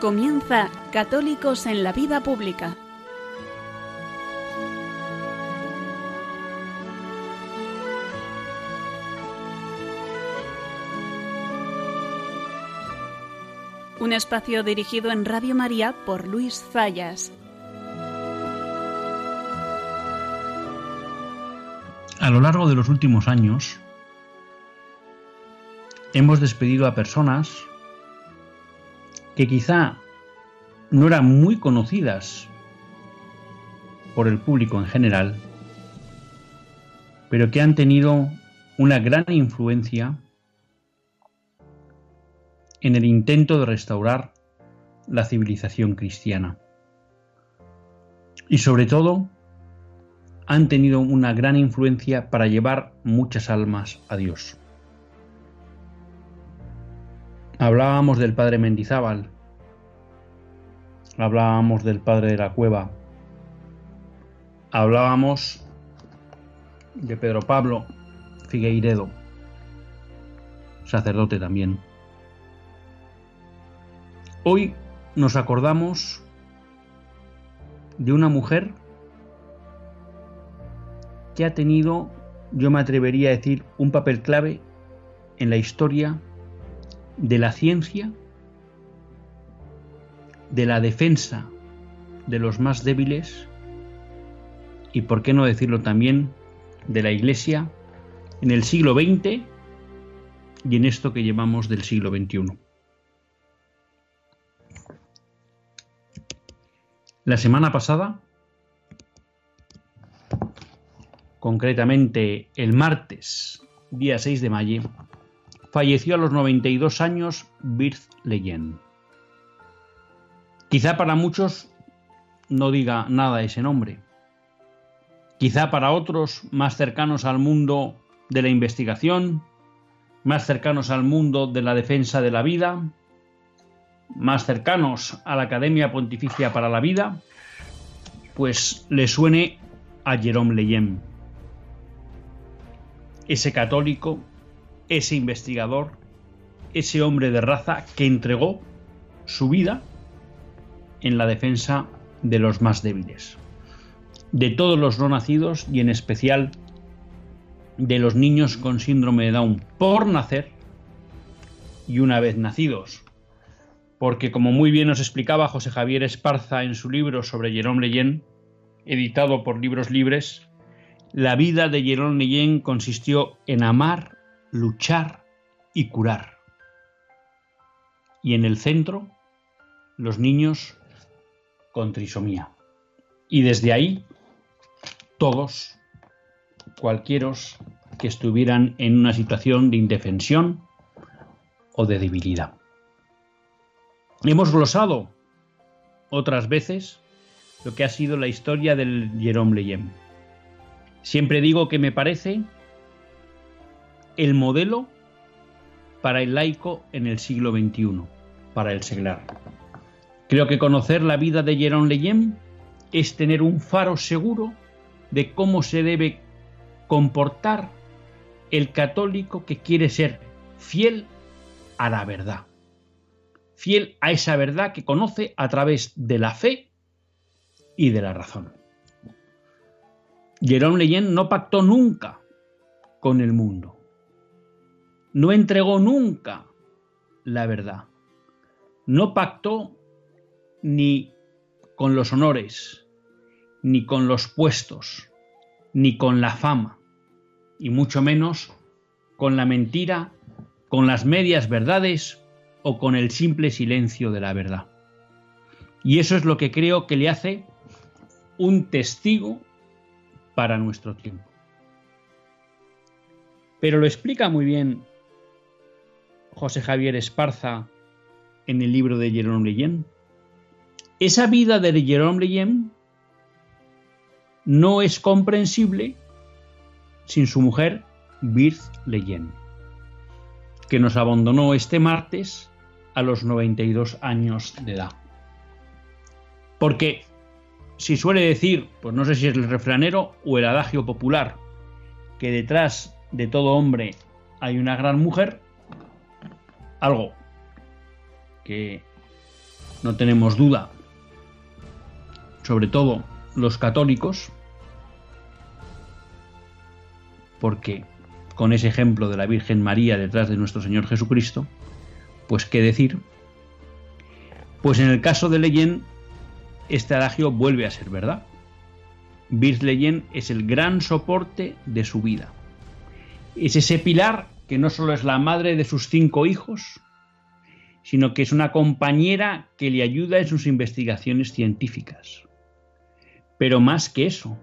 Comienza Católicos en la Vida Pública. Un espacio dirigido en Radio María por Luis Zayas. A lo largo de los últimos años, hemos despedido a personas que quizá no eran muy conocidas por el público en general, pero que han tenido una gran influencia en el intento de restaurar la civilización cristiana. Y sobre todo, han tenido una gran influencia para llevar muchas almas a Dios. Hablábamos del padre Mendizábal, hablábamos del padre de la cueva, hablábamos de Pedro Pablo Figueiredo, sacerdote también. Hoy nos acordamos de una mujer que ha tenido, yo me atrevería a decir, un papel clave en la historia de la ciencia, de la defensa de los más débiles y, por qué no decirlo también, de la Iglesia en el siglo XX y en esto que llevamos del siglo XXI. La semana pasada, concretamente el martes, día 6 de mayo, falleció a los 92 años Birth Leyen. Quizá para muchos no diga nada ese nombre. Quizá para otros más cercanos al mundo de la investigación, más cercanos al mundo de la defensa de la vida, más cercanos a la Academia Pontificia para la Vida, pues le suene a Jerome Leyen, ese católico ese investigador, ese hombre de raza que entregó su vida en la defensa de los más débiles, de todos los no nacidos y en especial de los niños con síndrome de Down por nacer y una vez nacidos. Porque como muy bien nos explicaba José Javier Esparza en su libro sobre Jerome Leyen, editado por Libros Libres, la vida de Jerome Leyen consistió en amar luchar y curar. Y en el centro, los niños con trisomía. Y desde ahí, todos, cualquieros que estuvieran en una situación de indefensión o de debilidad. Hemos glosado otras veces lo que ha sido la historia del Jerome Leyen. Siempre digo que me parece el modelo para el laico en el siglo XXI, para el seglar. Creo que conocer la vida de Jerón Leyen es tener un faro seguro de cómo se debe comportar el católico que quiere ser fiel a la verdad, fiel a esa verdad que conoce a través de la fe y de la razón. Jerón Leyen no pactó nunca con el mundo no entregó nunca la verdad. No pactó ni con los honores, ni con los puestos, ni con la fama, y mucho menos con la mentira, con las medias verdades o con el simple silencio de la verdad. Y eso es lo que creo que le hace un testigo para nuestro tiempo. Pero lo explica muy bien José Javier Esparza en el libro de Jerome Leyen. Esa vida de Jerome Leyen no es comprensible sin su mujer Birth Leyen, que nos abandonó este martes a los 92 años de edad. Porque si suele decir, pues no sé si es el refranero o el adagio popular, que detrás de todo hombre hay una gran mujer, algo que no tenemos duda, sobre todo los católicos, porque con ese ejemplo de la Virgen María detrás de nuestro Señor Jesucristo, pues qué decir, pues en el caso de Leyen, este adagio vuelve a ser verdad. Birth Leyen es el gran soporte de su vida. Es ese pilar que no solo es la madre de sus cinco hijos, sino que es una compañera que le ayuda en sus investigaciones científicas. Pero más que eso,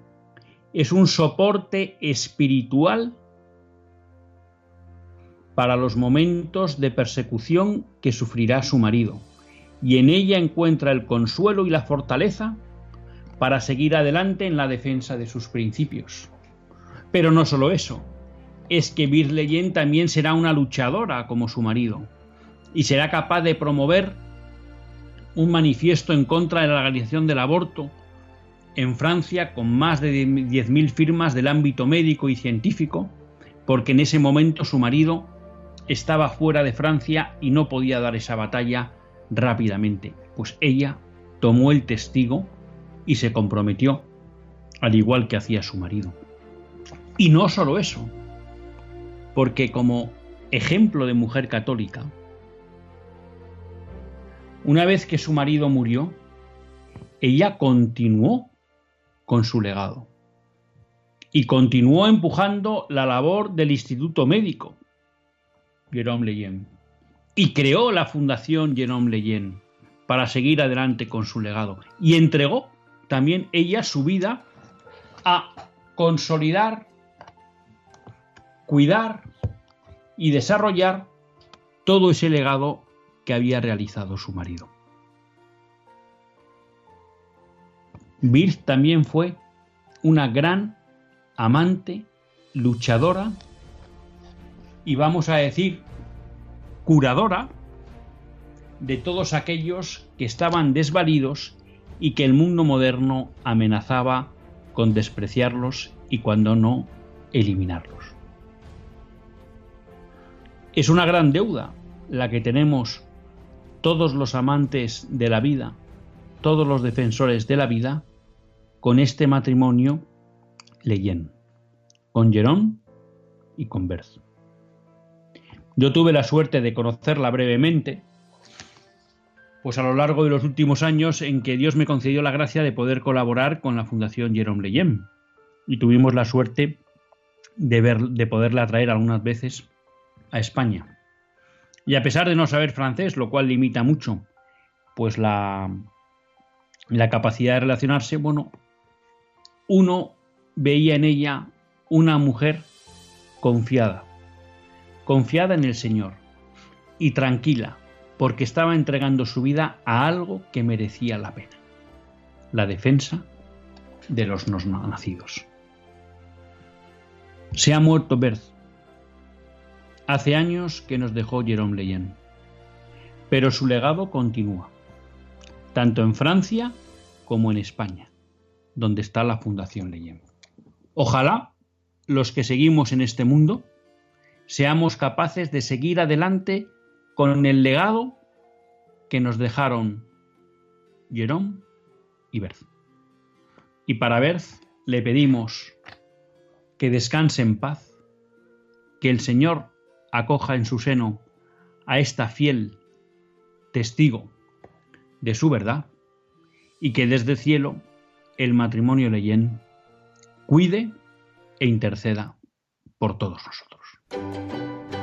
es un soporte espiritual para los momentos de persecución que sufrirá su marido, y en ella encuentra el consuelo y la fortaleza para seguir adelante en la defensa de sus principios. Pero no solo eso, es que Birleyen también será una luchadora como su marido, y será capaz de promover un manifiesto en contra de la legalización del aborto en Francia con más de 10.000 firmas del ámbito médico y científico, porque en ese momento su marido estaba fuera de Francia y no podía dar esa batalla rápidamente, pues ella tomó el testigo y se comprometió, al igual que hacía su marido. Y no solo eso, porque como ejemplo de mujer católica, una vez que su marido murió, ella continuó con su legado y continuó empujando la labor del Instituto Médico, Jerome Leyen. Y creó la Fundación Jerome Leyen para seguir adelante con su legado. Y entregó también ella su vida a consolidar, cuidar y desarrollar todo ese legado que había realizado su marido. Birth también fue una gran amante, luchadora y vamos a decir curadora de todos aquellos que estaban desvalidos y que el mundo moderno amenazaba con despreciarlos y cuando no, eliminarlos. Es una gran deuda la que tenemos todos los amantes de la vida, todos los defensores de la vida, con este matrimonio Leyen, con Jerón y con Berth. Yo tuve la suerte de conocerla brevemente, pues a lo largo de los últimos años en que Dios me concedió la gracia de poder colaborar con la Fundación Jerome Leyen. Y tuvimos la suerte de, ver, de poderla traer algunas veces a España. Y a pesar de no saber francés, lo cual limita mucho, pues la, la capacidad de relacionarse, bueno, uno veía en ella una mujer confiada, confiada en el Señor y tranquila, porque estaba entregando su vida a algo que merecía la pena, la defensa de los no nacidos. Se ha muerto Berth. Hace años que nos dejó Jerome Leyen, pero su legado continúa, tanto en Francia como en España, donde está la Fundación Leyen. Ojalá los que seguimos en este mundo seamos capaces de seguir adelante con el legado que nos dejaron Jerome y Berth. Y para Berth le pedimos que descanse en paz, que el Señor acoja en su seno a esta fiel testigo de su verdad y que desde el cielo el matrimonio Leyen cuide e interceda por todos nosotros.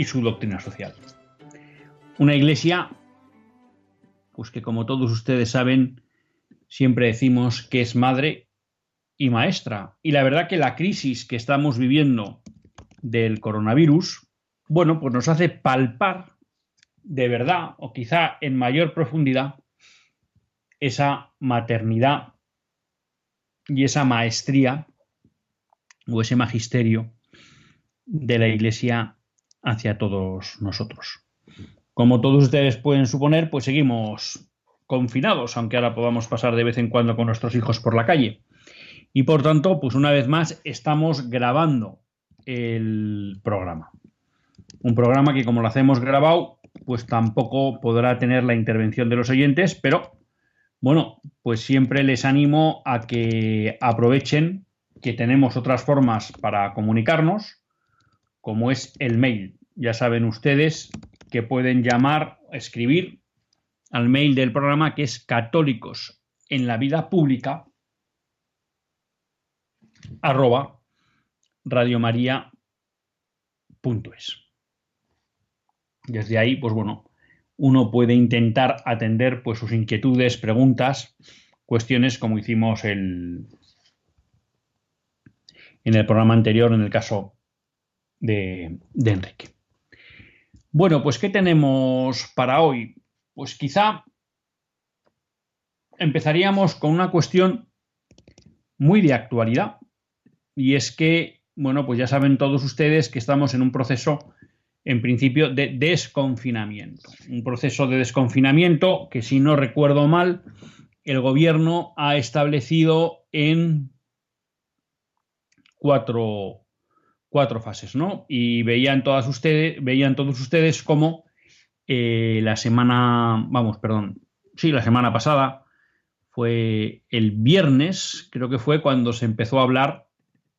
y su doctrina social. Una Iglesia, pues que como todos ustedes saben, siempre decimos que es madre y maestra. Y la verdad que la crisis que estamos viviendo del coronavirus, bueno, pues nos hace palpar de verdad, o quizá en mayor profundidad, esa maternidad y esa maestría o ese magisterio de la Iglesia hacia todos nosotros. Como todos ustedes pueden suponer, pues seguimos confinados, aunque ahora podamos pasar de vez en cuando con nuestros hijos por la calle. Y por tanto, pues una vez más estamos grabando el programa. Un programa que como lo hacemos grabado, pues tampoco podrá tener la intervención de los oyentes, pero bueno, pues siempre les animo a que aprovechen que tenemos otras formas para comunicarnos, como es el mail. Ya saben ustedes que pueden llamar, escribir al mail del programa que es católicos en la vida pública arroba. Desde ahí, pues bueno, uno puede intentar atender pues sus inquietudes, preguntas, cuestiones como hicimos en el programa anterior en el caso de, Enrique. Bueno, pues ¿qué tenemos para hoy? Pues quizá empezaríamos con una cuestión muy de actualidad y es que, bueno, pues ya saben todos ustedes que estamos en un proceso, en principio, de desconfinamiento. Un proceso de desconfinamiento que, si no recuerdo mal, el gobierno ha establecido en cuatro, cuatro fases, ¿no? Y veían todas ustedes, veían todos ustedes cómo eh, la semana, vamos, perdón, sí, la semana pasada fue el viernes, creo que fue cuando se empezó a hablar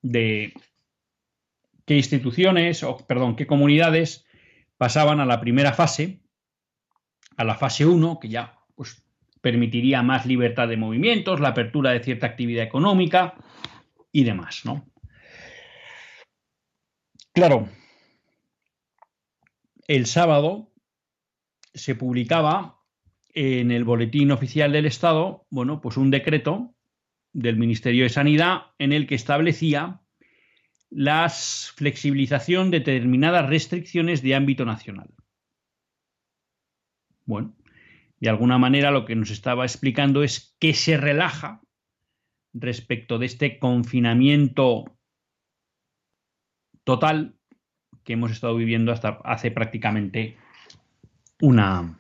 de qué instituciones, o perdón, qué comunidades pasaban a la primera fase, a la fase 1, que ya pues, permitiría más libertad de movimientos, la apertura de cierta actividad económica y demás, ¿no? Claro, el sábado se publicaba en el boletín oficial del Estado, bueno, pues un decreto del Ministerio de Sanidad en el que establecía la flexibilización de determinadas restricciones de ámbito nacional. Bueno, de alguna manera lo que nos estaba explicando es que se relaja respecto de este confinamiento total que hemos estado viviendo hasta hace prácticamente una,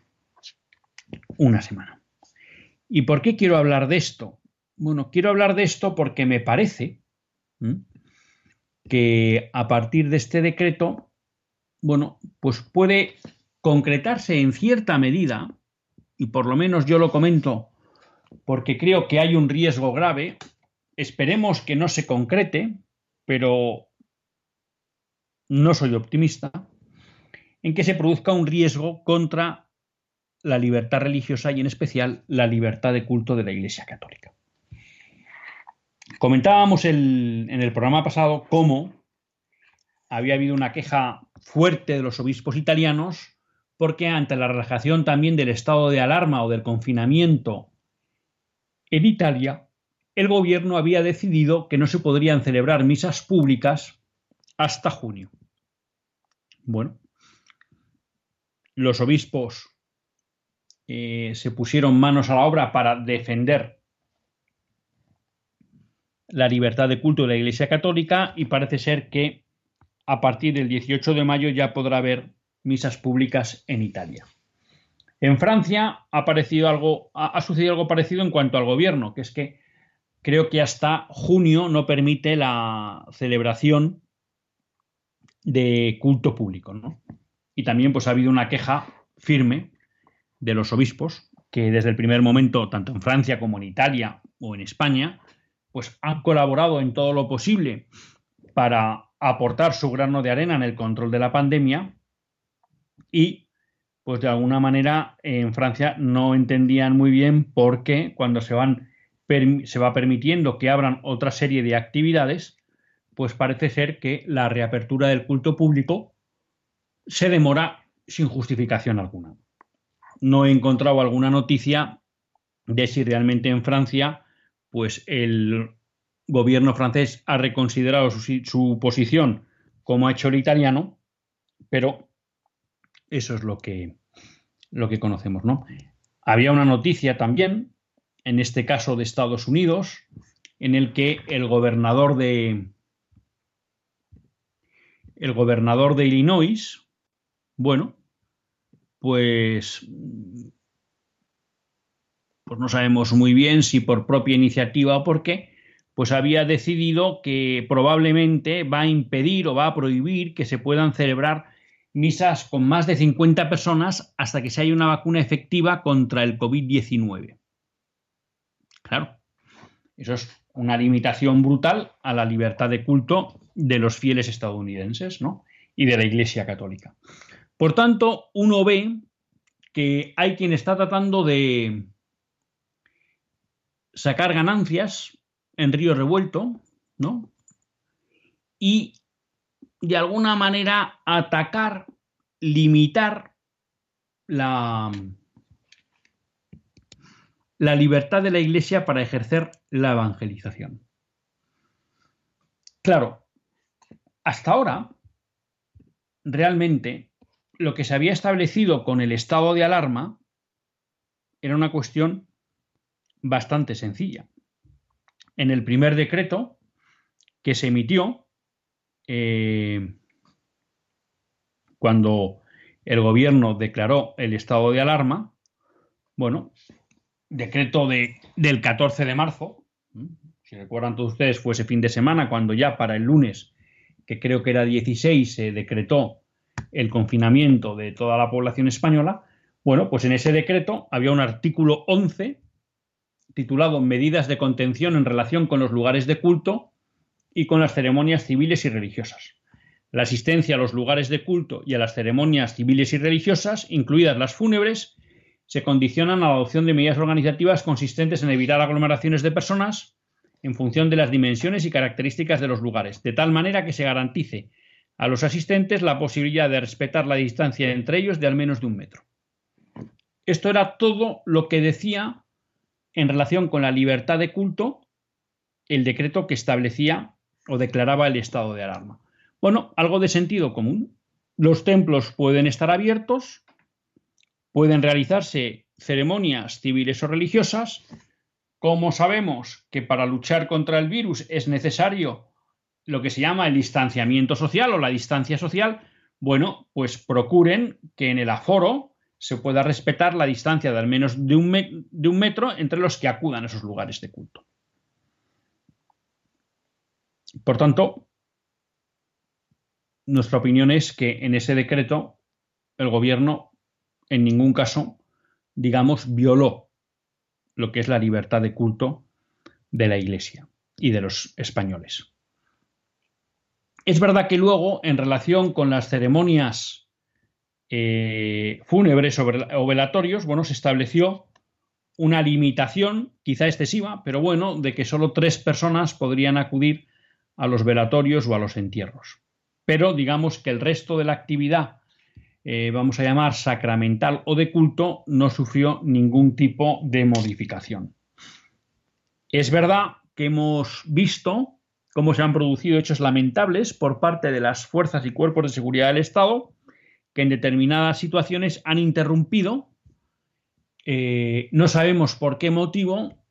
una semana. ¿Y por qué quiero hablar de esto? Bueno, quiero hablar de esto porque me parece que a partir de este decreto, bueno, pues puede concretarse en cierta medida, y por lo menos yo lo comento porque creo que hay un riesgo grave, esperemos que no se concrete, pero no soy optimista, en que se produzca un riesgo contra la libertad religiosa y en especial la libertad de culto de la Iglesia Católica. Comentábamos en el programa pasado cómo había habido una queja fuerte de los obispos italianos porque ante la relajación también del estado de alarma o del confinamiento en Italia, el gobierno había decidido que no se podrían celebrar misas públicas hasta junio. Bueno, los obispos eh, se pusieron manos a la obra para defender la libertad de culto de la Iglesia Católica y parece ser que a partir del 18 de mayo ya podrá haber misas públicas en Italia. En Francia ha, aparecido algo, ha sucedido algo parecido en cuanto al gobierno, que es que creo que hasta junio no permite la celebración de culto público. ¿no? Y también pues, ha habido una queja firme de los obispos que desde el primer momento, tanto en Francia como en Italia o en España, pues han colaborado en todo lo posible para aportar su grano de arena en el control de la pandemia y pues de alguna manera en Francia no entendían muy bien por qué cuando se van se va permitiendo que abran otra serie de actividades, pues parece ser que la reapertura del culto público se demora sin justificación alguna. No he encontrado alguna noticia de si realmente en Francia, pues el gobierno francés ha reconsiderado su, su posición como ha hecho el italiano, pero eso es lo que, lo que conocemos, ¿no? Había una noticia también, en este caso de Estados Unidos, en el que el gobernador de el gobernador de Illinois, bueno, pues pues no sabemos muy bien si por propia iniciativa o por qué, pues había decidido que probablemente va a impedir o va a prohibir que se puedan celebrar misas con más de 50 personas hasta que se haya una vacuna efectiva contra el COVID-19. Claro, eso es una limitación brutal a la libertad de culto de los fieles estadounidenses ¿no? y de la Iglesia Católica. Por tanto, uno ve que hay quien está tratando de sacar ganancias en río revuelto, ¿no? Y de alguna manera atacar, limitar la, la libertad de la Iglesia para ejercer la evangelización. Claro, hasta ahora, realmente, lo que se había establecido con el estado de alarma era una cuestión bastante sencilla. En el primer decreto que se emitió, eh, cuando el gobierno declaró el estado de alarma, bueno, decreto de, del 14 de marzo, si recuerdan todos ustedes, fue ese fin de semana cuando ya para el lunes, que creo que era 16, se decretó el confinamiento de toda la población española, bueno, pues en ese decreto había un artículo 11 titulado Medidas de contención en relación con los lugares de culto y con las ceremonias civiles y religiosas. La asistencia a los lugares de culto y a las ceremonias civiles y religiosas, incluidas las fúnebres, se condicionan a la adopción de medidas organizativas consistentes en evitar aglomeraciones de personas en función de las dimensiones y características de los lugares, de tal manera que se garantice a los asistentes la posibilidad de respetar la distancia entre ellos de al menos de un metro. Esto era todo lo que decía en relación con la libertad de culto el decreto que establecía o declaraba el estado de alarma. Bueno, algo de sentido común. Los templos pueden estar abiertos, pueden realizarse ceremonias civiles o religiosas. Como sabemos que para luchar contra el virus es necesario lo que se llama el distanciamiento social o la distancia social, bueno, pues procuren que en el aforo se pueda respetar la distancia de al menos de un, de un metro entre los que acudan a esos lugares de culto. Por tanto, nuestra opinión es que en ese decreto el gobierno en ningún caso, digamos, violó lo que es la libertad de culto de la Iglesia y de los españoles. Es verdad que luego, en relación con las ceremonias eh, fúnebres o velatorios, bueno, se estableció una limitación, quizá excesiva, pero bueno, de que solo tres personas podrían acudir a los velatorios o a los entierros. Pero digamos que el resto de la actividad, eh, vamos a llamar sacramental o de culto, no sufrió ningún tipo de modificación. Es verdad que hemos visto cómo se han producido hechos lamentables por parte de las fuerzas y cuerpos de seguridad del Estado, que en determinadas situaciones han interrumpido, eh, no sabemos por qué motivo,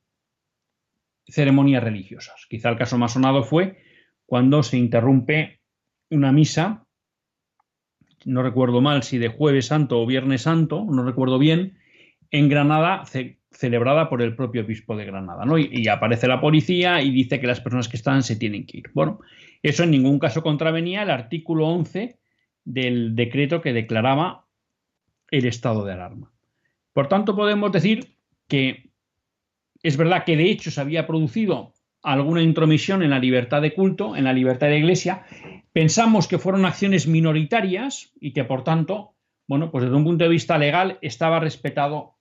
ceremonias religiosas. Quizá el caso más sonado fue cuando se interrumpe una misa, no recuerdo mal si de jueves santo o viernes santo, no recuerdo bien, en Granada, celebrada por el propio obispo de Granada, ¿no? Y, aparece la policía y dice que las personas que están se tienen que ir. Bueno, eso en ningún caso contravenía el artículo 11 del decreto que declaraba el estado de alarma. Por tanto, podemos decir que es verdad que de hecho se había producido alguna intromisión en la libertad de culto, en la libertad de iglesia, Pensamos que fueron acciones minoritarias y que por tanto, bueno, pues desde un punto de vista legal estaba respetado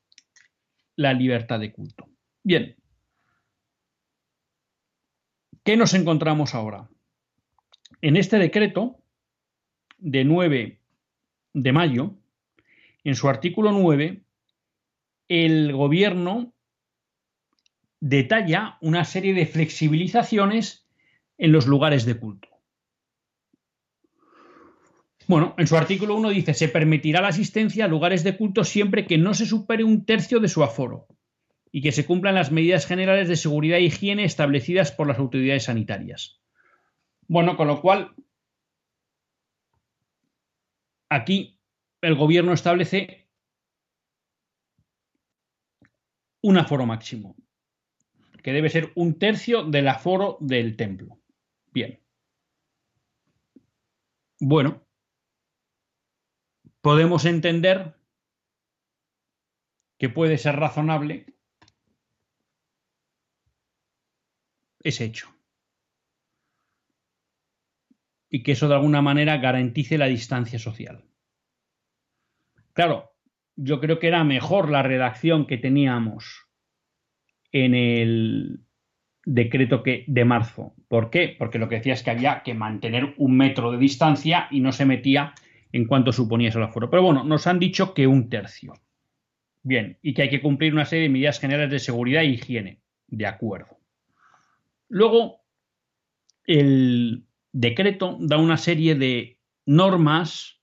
la libertad de culto. Bien. ¿Qué nos encontramos ahora? En este decreto de 9 de mayo, en su artículo 9, el gobierno detalla una serie de flexibilizaciones en los lugares de culto. Bueno, en su artículo 1 dice, se permitirá la asistencia a lugares de culto siempre que no se supere un tercio de su aforo y que se cumplan las medidas generales de seguridad e higiene establecidas por las autoridades sanitarias. Bueno, con lo cual, aquí el gobierno establece un aforo máximo, que debe ser un tercio del aforo del templo. Bien. Bueno, podemos entender que puede ser razonable ese hecho. Y que eso de alguna manera garantice la distancia social. Claro, yo creo que era mejor la redacción que teníamos en el decreto que, de marzo. ¿Por qué? Porque lo que decía es que había que mantener un metro de distancia y no se metía en cuanto suponía eso el aforo. Pero bueno, nos han dicho que un tercio. Bien, y que hay que cumplir una serie de medidas generales de seguridad e higiene. De acuerdo. Luego, el decreto da una serie de normas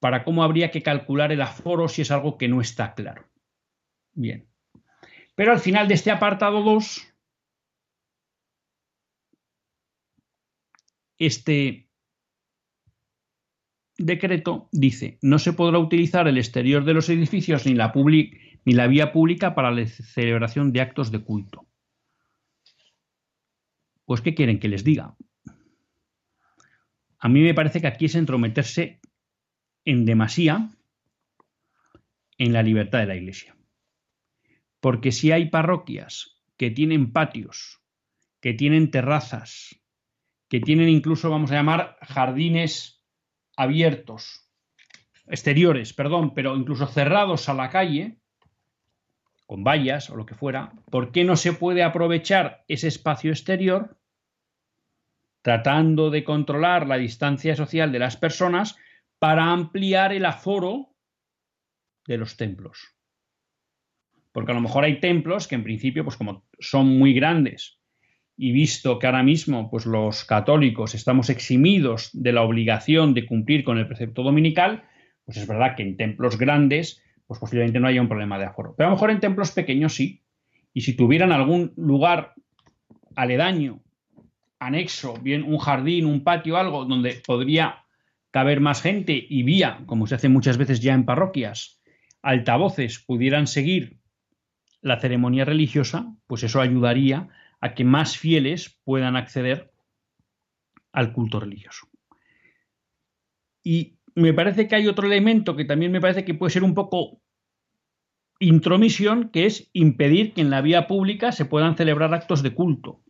para cómo habría que calcular el aforo si es algo que no está claro. Bien. Pero al final de este apartado 2, este decreto dice, no se podrá utilizar el exterior de los edificios ni la, vía pública para la celebración de actos de culto. Pues, ¿qué quieren que les diga? A mí me parece que aquí es entrometerse en demasía en la libertad de la Iglesia. Porque si hay parroquias que tienen patios, que tienen terrazas, que tienen incluso, vamos a llamar, jardines abiertos, exteriores, perdón, pero incluso cerrados a la calle, con vallas o lo que fuera, ¿por qué no se puede aprovechar ese espacio exterior tratando de controlar la distancia social de las personas para ampliar el aforo de los templos? Porque a lo mejor hay templos que en principio, pues como son muy grandes y visto que ahora mismo pues los católicos estamos eximidos de la obligación de cumplir con el precepto dominical, pues es verdad que en templos grandes pues posiblemente no haya un problema de aforo. Pero a lo mejor en templos pequeños sí. Y si tuvieran algún lugar aledaño, anexo, bien un jardín, un patio, algo donde podría caber más gente y vía, como se hace muchas veces ya en parroquias, altavoces pudieran seguir la ceremonia religiosa, pues eso ayudaría a que más fieles puedan acceder al culto religioso. Y me parece que hay otro elemento que también me parece que puede ser un poco intromisión, que es impedir que en la vía pública se puedan celebrar actos de culto.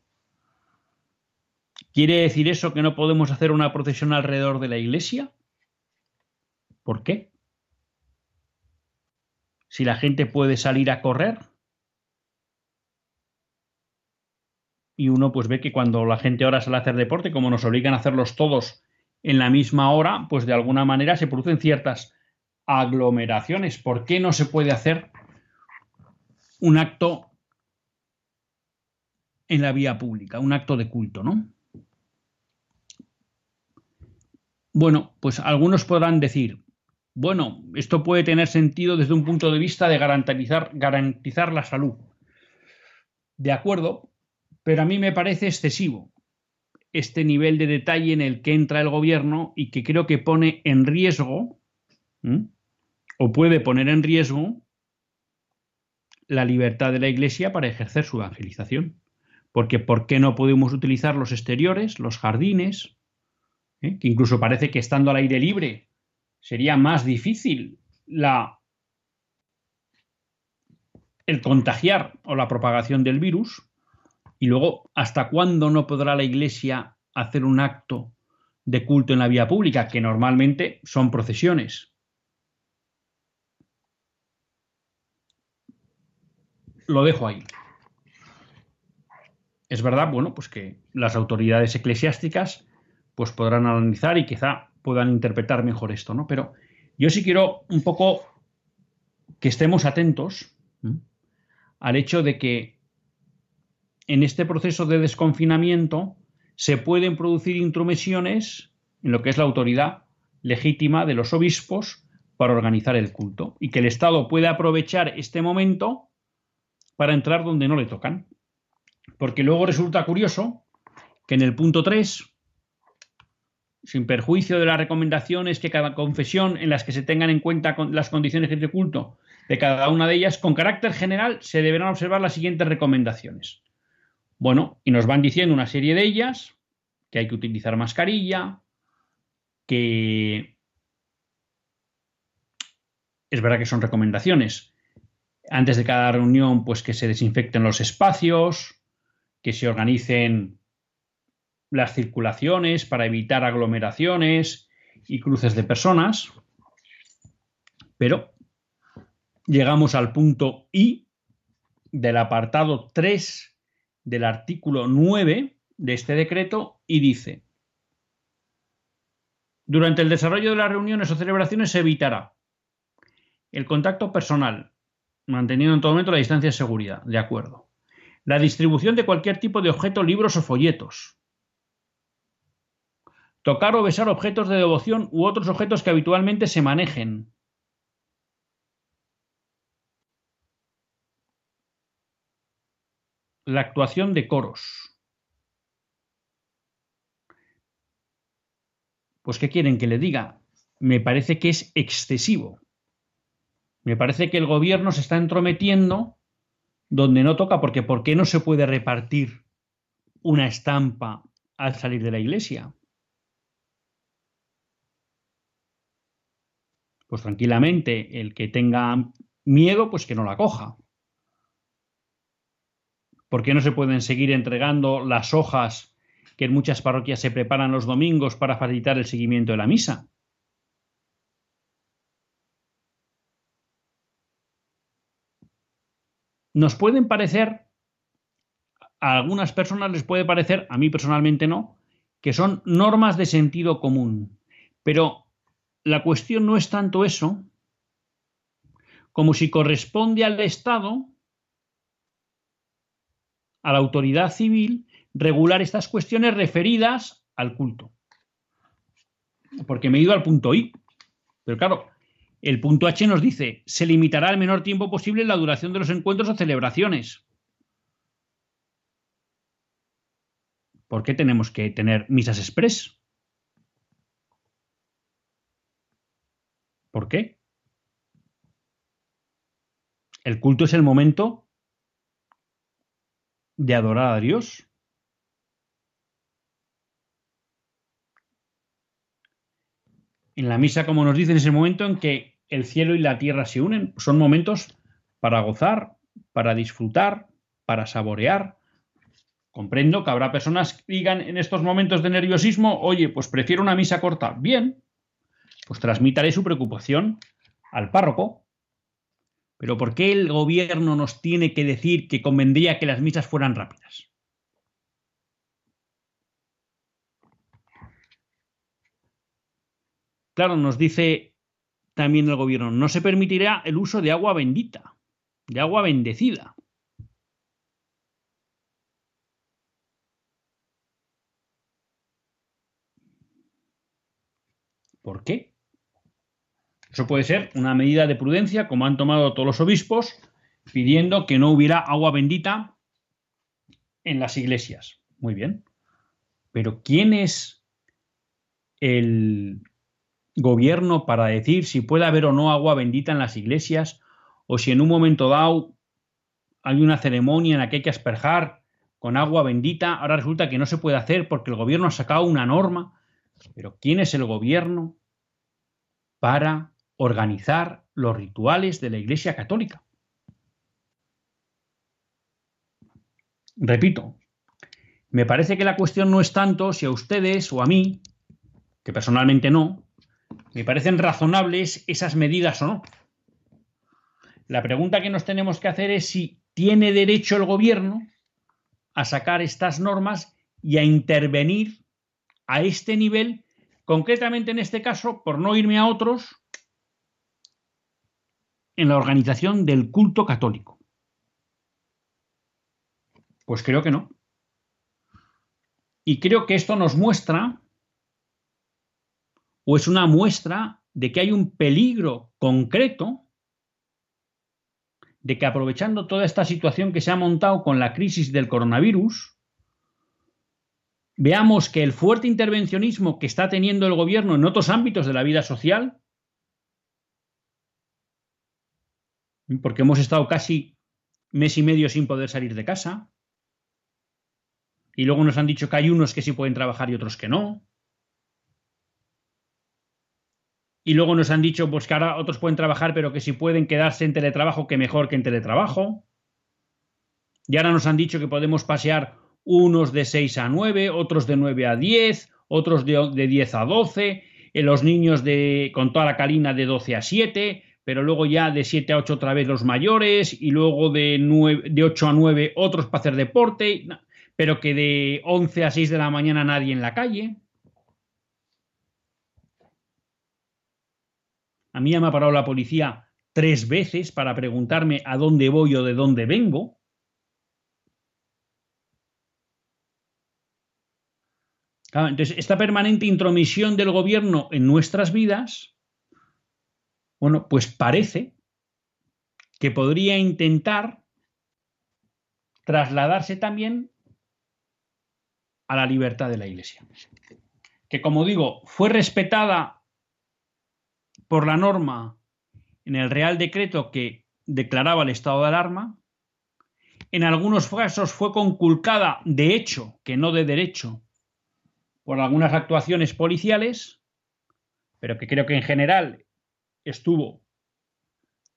¿Quiere decir eso que no podemos hacer una procesión alrededor de la iglesia? ¿Por qué? Si la gente puede salir a correr, y uno pues ve que cuando la gente ahora sale a hacer deporte, como nos obligan a hacerlos todos en la misma hora, pues de alguna manera se producen ciertas aglomeraciones. ¿Por qué no se puede hacer un acto en la vía pública, un acto de culto, ¿no? Bueno, pues algunos podrán decir, bueno, esto puede tener sentido desde un punto de vista de garantizar, garantizar la salud. De acuerdo, pero a mí me parece excesivo este nivel de detalle en el que entra el gobierno y que creo que pone en riesgo, o puede poner en riesgo, la libertad de la Iglesia para ejercer su evangelización. Porque ¿por qué no podemos utilizar los exteriores, los jardines? ¿Eh? Que incluso parece que estando al aire libre sería más difícil el contagiar o la propagación del virus. Y luego, ¿hasta cuándo no podrá la Iglesia hacer un acto de culto en la vía pública, que normalmente son procesiones. Lo dejo ahí. Es verdad, bueno, pues que las autoridades eclesiásticas pues podrán analizar y quizá puedan interpretar mejor esto, ¿no? Pero yo sí quiero un poco que estemos atentos al hecho de que en este proceso de desconfinamiento se pueden producir intromisiones en lo que es la autoridad legítima de los obispos para organizar el culto y que el Estado puede aprovechar este momento para entrar donde no le tocan. Porque luego resulta curioso que en el punto 3, sin perjuicio de las recomendaciones que cada confesión en las que se tengan en cuenta las condiciones de culto de cada una de ellas, con carácter general se deberán observar las siguientes recomendaciones. Bueno, y nos van diciendo una serie de ellas, que hay que utilizar mascarilla, que es verdad que son recomendaciones. Antes de cada reunión, pues que se desinfecten los espacios, que se organicen las circulaciones para evitar aglomeraciones y cruces de personas. Pero llegamos al punto I del apartado 3 del artículo 9 de este decreto y dice, durante el desarrollo de las reuniones o celebraciones se evitará el contacto personal, manteniendo en todo momento la distancia de seguridad, de acuerdo. La distribución de cualquier tipo de objeto, libros o folletos. Tocar o besar objetos de devoción u otros objetos que habitualmente se manejen. La actuación de coros. Pues, ¿qué quieren que le diga? Me parece que es excesivo. Me parece que el gobierno se está entrometiendo donde no toca, porque ¿por qué no se puede repartir una estampa al salir de la iglesia? Pues tranquilamente, el que tenga miedo, pues que no la coja. ¿Por qué no se pueden seguir entregando las hojas que en muchas parroquias se preparan los domingos para facilitar el seguimiento de la misa? Nos pueden parecer, a algunas personas les puede parecer, a mí personalmente no, que son normas de sentido común. Pero la cuestión no es tanto eso, como si corresponde al Estado a la autoridad civil regular estas cuestiones referidas al culto. Porque me he ido al punto I. Pero claro, el punto H nos dice, se limitará al menor tiempo posible la duración de los encuentros o celebraciones. ¿Por qué tenemos que tener misas express? ¿Por qué? El culto es el momento de adorar a Dios? En la misa, como nos dicen, es el momento en que el cielo y la tierra se unen. Son momentos para gozar, para disfrutar, para saborear. Comprendo que habrá personas que digan en estos momentos de nerviosismo, oye, pues prefiero una misa corta. Bien, pues transmitaré su preocupación al párroco, pero ¿por qué el gobierno nos tiene que decir que convendría que las misas fueran rápidas? Claro, nos dice también el gobierno, no se permitirá el uso de agua bendita, de agua bendecida. ¿Por qué? Eso puede ser una medida de prudencia, como han tomado todos los obispos, pidiendo que no hubiera agua bendita en las iglesias. Muy bien. Pero ¿quién es el gobierno para decir si puede haber o no agua bendita en las iglesias o si en un momento dado hay una ceremonia en la que hay que asperjar con agua bendita, ahora resulta que no se puede hacer porque el gobierno ha sacado una norma. Pero ¿quién es el gobierno para organizar los rituales de la Iglesia Católica. Repito, me parece que la cuestión no es tanto si a ustedes o a mí que personalmente no, me parecen razonables esas medidas o no. La pregunta que nos tenemos que hacer es si tiene derecho el gobierno a sacar estas normas y a intervenir a este nivel, concretamente en este caso, por no irme a otros, en la organización del culto católico. Pues creo que no. Y creo que esto nos muestra, o es una muestra, de que hay un peligro concreto de que aprovechando toda esta situación que se ha montado con la crisis del coronavirus, veamos que el fuerte intervencionismo que está teniendo el gobierno en otros ámbitos de la vida social, porque hemos estado casi mes y medio sin poder salir de casa, y luego nos han dicho que hay unos que sí pueden trabajar y otros que no. Y luego nos han dicho pues, que ahora otros pueden trabajar, pero que si pueden quedarse en teletrabajo, que mejor que en teletrabajo. Y ahora nos han dicho que podemos pasear unos de 6 a 9, otros de 9 a 10, otros de, de 10 a 12, en los niños de, con toda la calina de 12 a 7, pero luego ya de 7 a 8 otra vez los mayores, y luego de, 9, de 8 a 9 otros para hacer deporte pero que de 11 a 6 de la mañana nadie en la calle. A mí ya me ha parado la policía tres veces para preguntarme a dónde voy o de dónde vengo. entonces, esta permanente intromisión del gobierno en nuestras vidas, bueno, pues parece que podría intentar trasladarse también a la libertad de la Iglesia. Que como digo, fue respetada por la norma en el Real Decreto que declaraba el estado de alarma, en algunos casos fue conculcada de hecho, que no de derecho, por algunas actuaciones policiales, pero que creo que en general estuvo,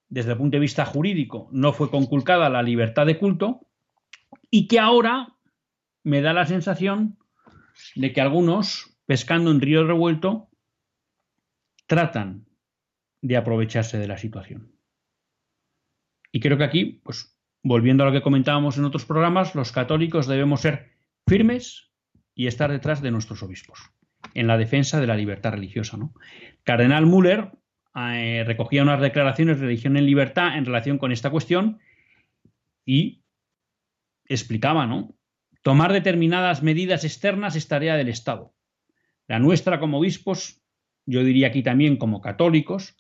desde el punto de vista jurídico, no fue conculcada la libertad de culto, y que ahora me da la sensación de que algunos, pescando en río revuelto, tratan de aprovecharse de la situación. Y creo que aquí, pues volviendo a lo que comentábamos en otros programas, los católicos debemos ser firmes y estar detrás de nuestros obispos en la defensa de la libertad religiosa. ¿no? Cardenal Müller eh, recogía unas declaraciones de religión en libertad en relación con esta cuestión y explicaba ¿no? Tomar determinadas medidas externas es tarea del Estado. La nuestra como obispos, yo diría aquí también como católicos,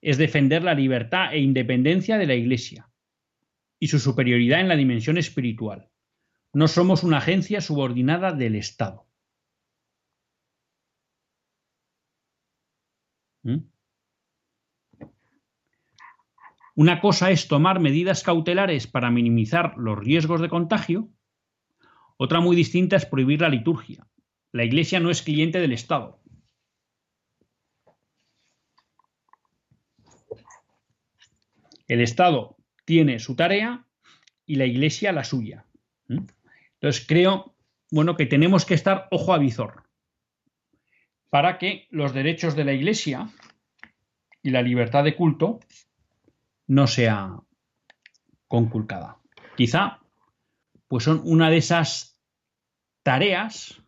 es defender la libertad e independencia de la Iglesia y su superioridad en la dimensión espiritual. No somos una agencia subordinada del Estado. ¿Mm? Una cosa es tomar medidas cautelares para minimizar los riesgos de contagio otra muy distinta es prohibir la liturgia. La Iglesia no es cliente del Estado. El Estado tiene su tarea y la Iglesia la suya. Entonces creo, bueno, que tenemos que estar ojo a visor para que los derechos de la Iglesia y la libertad de culto no sea conculcada. Quizá pues son una de esas tareas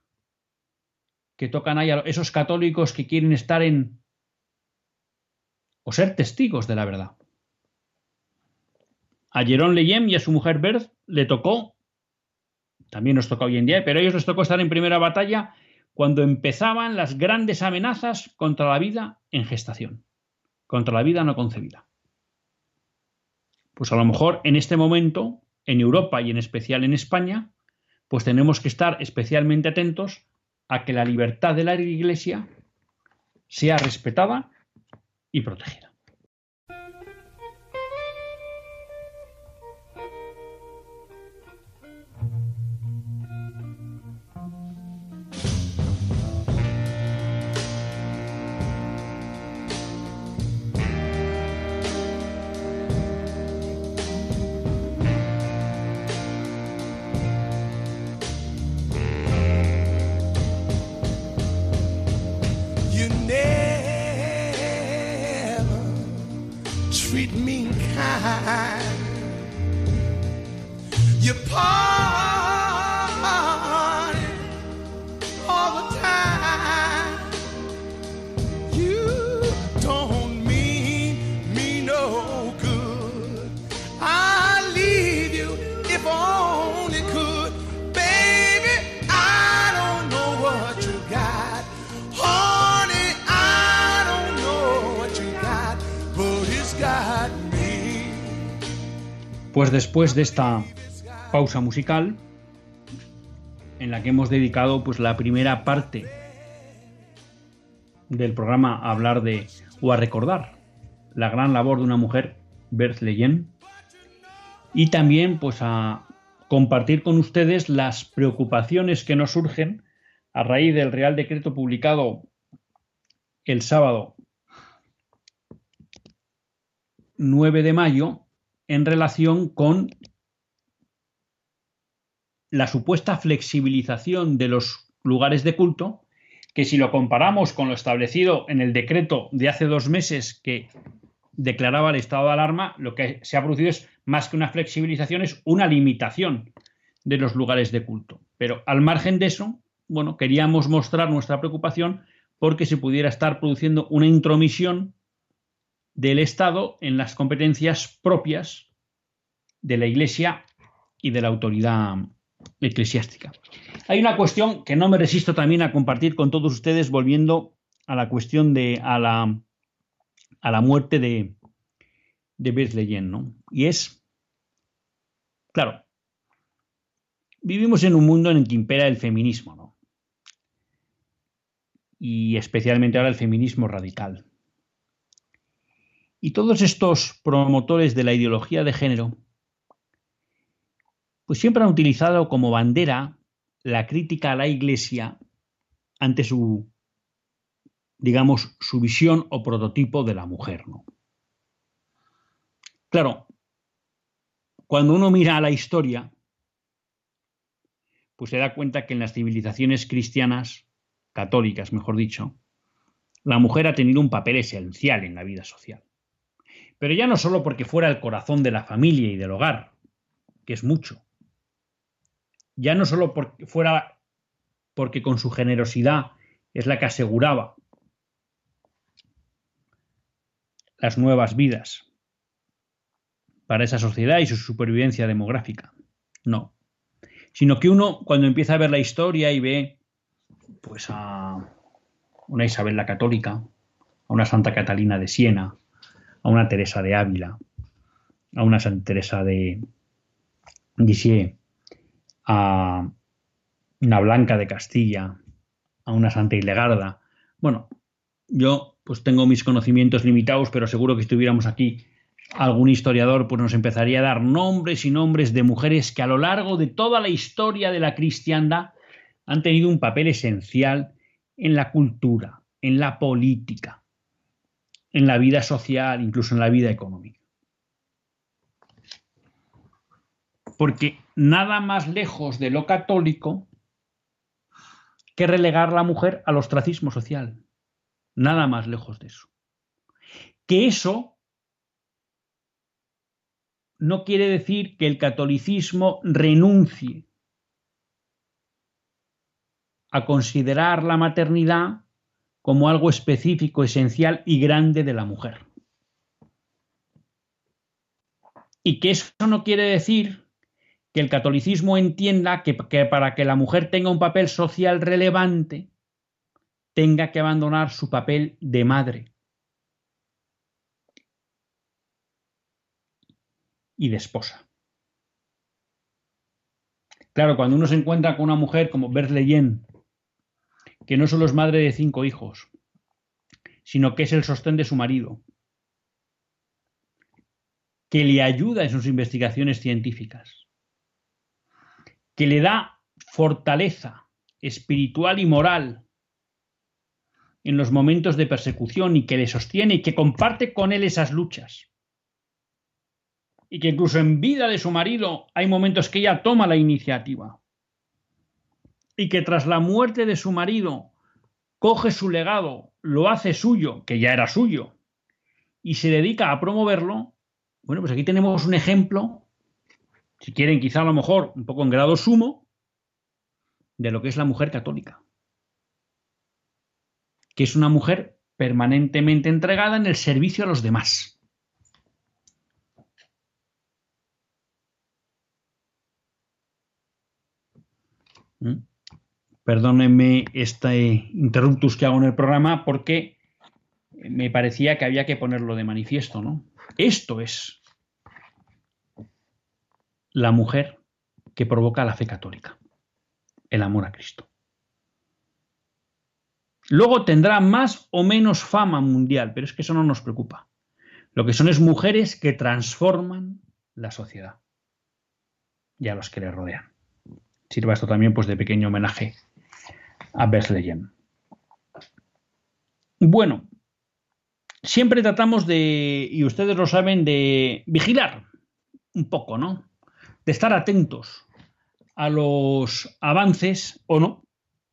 que tocan ahí a esos católicos que quieren estar en o ser testigos de la verdad. A Jerón Leyem y a su mujer Bert le tocó, también nos toca hoy en día, pero a ellos les tocó estar en primera batalla cuando empezaban las grandes amenazas contra la vida en gestación, contra la vida no concebida. Pues a lo mejor en este momento en Europa y en especial en España, pues tenemos que estar especialmente atentos a que la libertad de la Iglesia sea respetada y protegida. Después de esta pausa musical, en la que hemos dedicado pues la primera parte del programa a hablar de o a recordar la gran labor de una mujer, Berth Leyen, y también pues a compartir con ustedes las preocupaciones que nos surgen a raíz del Real Decreto publicado el sábado 9 de mayo en relación con la supuesta flexibilización de los lugares de culto, que si lo comparamos con lo establecido en el decreto de hace dos meses que declaraba el estado de alarma, lo que se ha producido es más que una flexibilización, es una limitación de los lugares de culto. Pero al margen de eso, bueno, queríamos mostrar nuestra preocupación porque se pudiera estar produciendo una intromisión del Estado en las competencias propias de la Iglesia y de la autoridad eclesiástica. Hay una cuestión que no me resisto también a compartir con todos ustedes, volviendo a la cuestión de a la, a la muerte de, de Bethlehem, ¿no? Y es, claro, vivimos en un mundo en el que impera el feminismo, ¿no? Y especialmente ahora el feminismo radical. Y todos estos promotores de la ideología de género pues siempre han utilizado como bandera la crítica a la Iglesia ante su, digamos, su visión o prototipo de la mujer. ¿no? Claro, cuando uno mira a la historia, pues se da cuenta que en las civilizaciones cristianas, católicas, mejor dicho, la mujer ha tenido un papel esencial en la vida social. Pero ya no solo porque fuera el corazón de la familia y del hogar, que es mucho, ya no solo porque fuera porque con su generosidad es la que aseguraba las nuevas vidas para esa sociedad y su supervivencia demográfica. No. Sino que uno, cuando empieza a ver la historia y ve pues a una Isabel la Católica, a una Santa Catalina de Siena, a una Teresa de Ávila, a una Santa Teresa de Lisieux, a una Blanca de Castilla, a una Santa Ilegarda. Bueno, yo pues tengo mis conocimientos limitados, pero seguro que estuviéramos aquí algún historiador pues nos empezaría a dar nombres y nombres de mujeres que a lo largo de toda la historia de la cristiandad han tenido un papel esencial en la cultura, en la política, en la vida social, incluso en la vida económica. Porque nada más lejos de lo católico que relegar a la mujer al ostracismo social. Nada más lejos de eso. Que eso no quiere decir que el catolicismo renuncie a considerar la maternidad como algo específico, esencial y grande de la mujer. Y que eso no quiere decir que el catolicismo entienda que, para que la mujer tenga un papel social relevante, tenga que abandonar su papel de madre y de esposa. Claro, cuando uno se encuentra con una mujer como Bert Leyen, que no solo es madre de cinco hijos, sino que es el sostén de su marido, que le ayuda en sus investigaciones científicas, que le da fortaleza espiritual y moral en los momentos de persecución y que le sostiene y que comparte con él esas luchas. Y que incluso en vida de su marido hay momentos que ella toma la iniciativa. Y que tras la muerte de su marido coge su legado, lo hace suyo, que ya era suyo, y se dedica a promoverlo, bueno, pues aquí tenemos un ejemplo, si quieren quizá a lo mejor un poco en grado sumo, de lo que es la mujer católica, que es una mujer permanentemente entregada en el servicio a los demás. ¿Mm? Perdónenme este interruptus que hago en el programa porque me parecía que había que ponerlo de manifiesto, ¿no? Esto es la mujer que provoca la fe católica, el amor a Cristo. Luego tendrá más o menos fama mundial, pero es que eso no nos preocupa. Lo que son es mujeres que transforman la sociedad y a los que le rodean. Sirva esto también pues de pequeño homenaje a Bethlehem. Bueno, siempre tratamos de, y ustedes lo saben, de vigilar un poco, ¿no? De estar atentos a los avances o no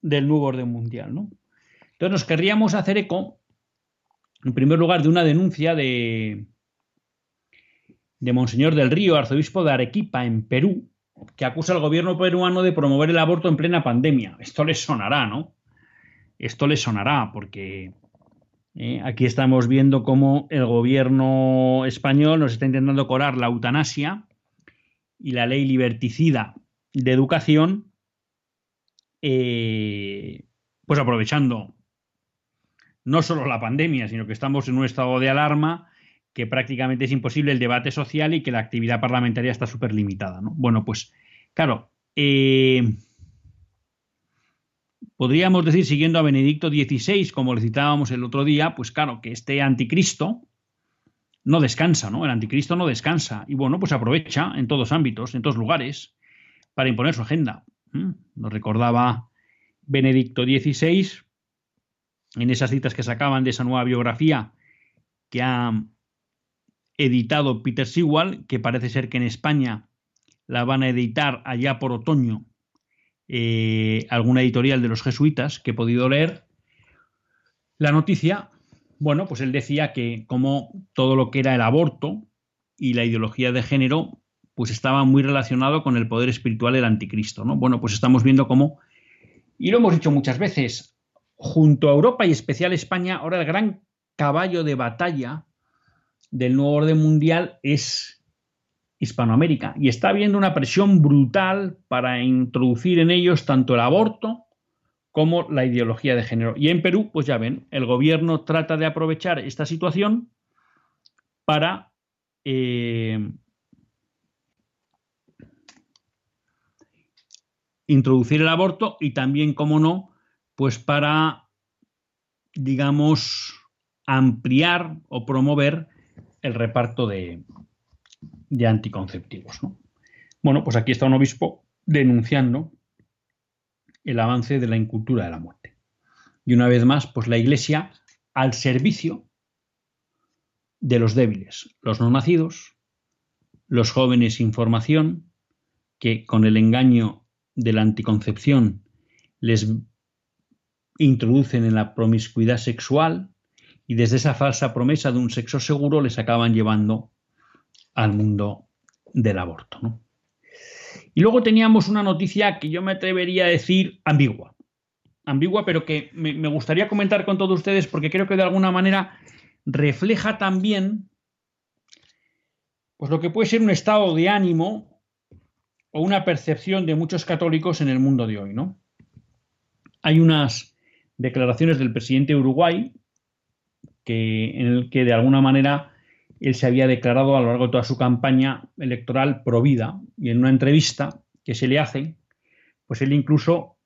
del nuevo orden mundial, ¿no? Entonces nos querríamos hacer eco, en primer lugar, de una denuncia de, de Monseñor del Río, arzobispo de Arequipa, en Perú, que acusa al gobierno peruano de promover el aborto en plena pandemia. Esto les sonará, ¿no? Esto les sonará, porque eh, aquí estamos viendo cómo el gobierno español nos está intentando corar la eutanasia y la ley liberticida de educación, eh, pues aprovechando no solo la pandemia, sino que estamos en un estado de alarma que prácticamente es imposible el debate social y que la actividad parlamentaria está súper limitada. ¿no? Bueno, pues claro, eh, podríamos decir, siguiendo a Benedicto XVI, como le citábamos el otro día, pues claro, que este anticristo no descansa, ¿no? El anticristo no descansa. Y bueno, pues aprovecha en todos ámbitos, en todos lugares, para imponer su agenda. ¿Mm? Nos recordaba Benedicto XVI en esas citas que sacaban de esa nueva biografía que ha editado Peter Sewell, que parece ser que en España la van a editar allá por otoño eh, alguna editorial de los jesuitas que he podido leer. La noticia, bueno, pues él decía que como todo lo que era el aborto y la ideología de género, pues estaba muy relacionado con el poder espiritual del anticristo, ¿no? Bueno, pues estamos viendo cómo, y lo hemos dicho muchas veces, junto a Europa y especial España, ahora el gran caballo de batalla del nuevo orden mundial es Hispanoamérica y está habiendo una presión brutal para introducir en ellos tanto el aborto como la ideología de género. Y en Perú, pues ya ven, el gobierno trata de aprovechar esta situación para eh, introducir el aborto y también, como no, pues para, digamos, ampliar o promover el reparto de, de anticonceptivos. Bueno, pues aquí está un obispo denunciando el avance de la incultura de la muerte. Y una vez más, pues la Iglesia al servicio de los débiles, los no nacidos, los jóvenes sin formación, que con el engaño de la anticoncepción les introducen en la promiscuidad sexual, y desde esa falsa promesa de un sexo seguro les acaban llevando al mundo del aborto. Y luego teníamos una noticia que yo me atrevería a decir ambigua. Ambigua, pero que me, me gustaría comentar con todos ustedes porque creo que de alguna manera refleja también pues lo que puede ser un estado de ánimo o una percepción de muchos católicos en el mundo de hoy, ¿no? Hay unas declaraciones del presidente de Uruguay, que, en el que de alguna manera él se había declarado a lo largo de toda su campaña electoral pro vida y en una entrevista que se le hace, pues él incluso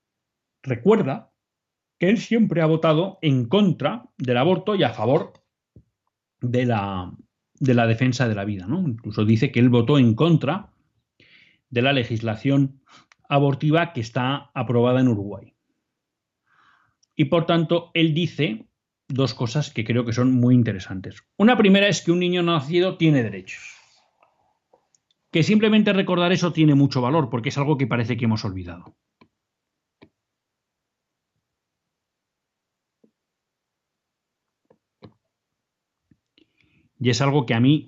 recuerda que él siempre ha votado en contra del aborto y a favor de la, de la defensa de la vida. ¿no? Incluso dice que él votó en contra de la legislación abortiva que está aprobada en Uruguay. Y por tanto, él dice dos cosas que creo que son muy interesantes. Una primera es que un niño nacido tiene derechos. Que simplemente recordar eso tiene mucho valor porque es algo que parece que hemos olvidado. Y es algo que a mí,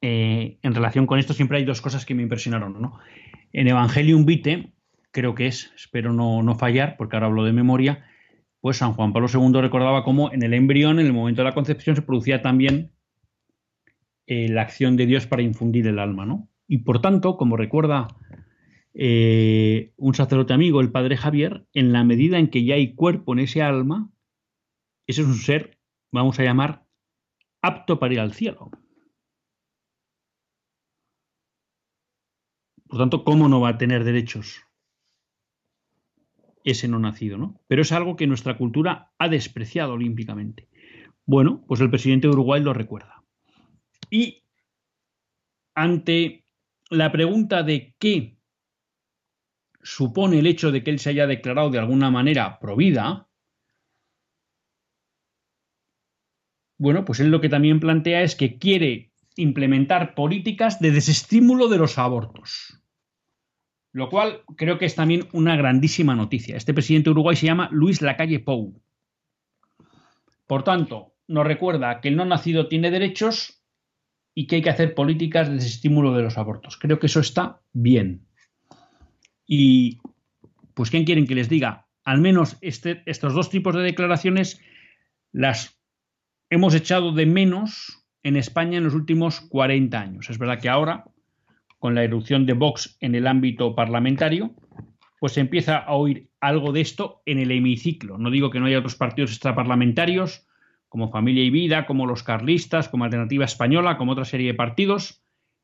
eh, en relación con esto, siempre hay dos cosas que me impresionaron. ¿no? En Evangelium Vitae, creo que es, espero no, no fallar, porque ahora hablo de memoria, pues San Juan Pablo II recordaba cómo en el embrión, en el momento de la concepción, se producía también eh, la acción de Dios para infundir el alma, ¿no? Y por tanto, como recuerda eh, un sacerdote amigo, el padre Javier, en la medida en que ya hay cuerpo en ese alma, ese es un ser, vamos a llamar, apto para ir al cielo. Por tanto, ¿cómo no va a tener derechos ese no nacido, ¿no? Pero es algo que nuestra cultura ha despreciado olímpicamente. Bueno, pues el presidente de Uruguay lo recuerda. Y ante la pregunta de qué supone el hecho de que él se haya declarado de alguna manera provida, bueno, pues él lo que también plantea es que quiere implementar políticas de desestímulo de los abortos. Lo cual creo que es también una grandísima noticia. Este presidente de Uruguay se llama Luis Lacalle Pou. Por tanto, nos recuerda que el no nacido tiene derechos y que hay que hacer políticas de desestímulo de los abortos. Creo que eso está bien. Y, pues, ¿quién quieren que les diga? Al menos este, estos dos tipos de declaraciones las hemos echado de menos en España en los últimos 40 años. Es verdad que ahora con la erupción de Vox en el ámbito parlamentario, pues se empieza a oír algo de esto en el hemiciclo. No digo que no haya otros partidos extraparlamentarios, como Familia y Vida, como los carlistas, como Alternativa Española, como otra serie de partidos,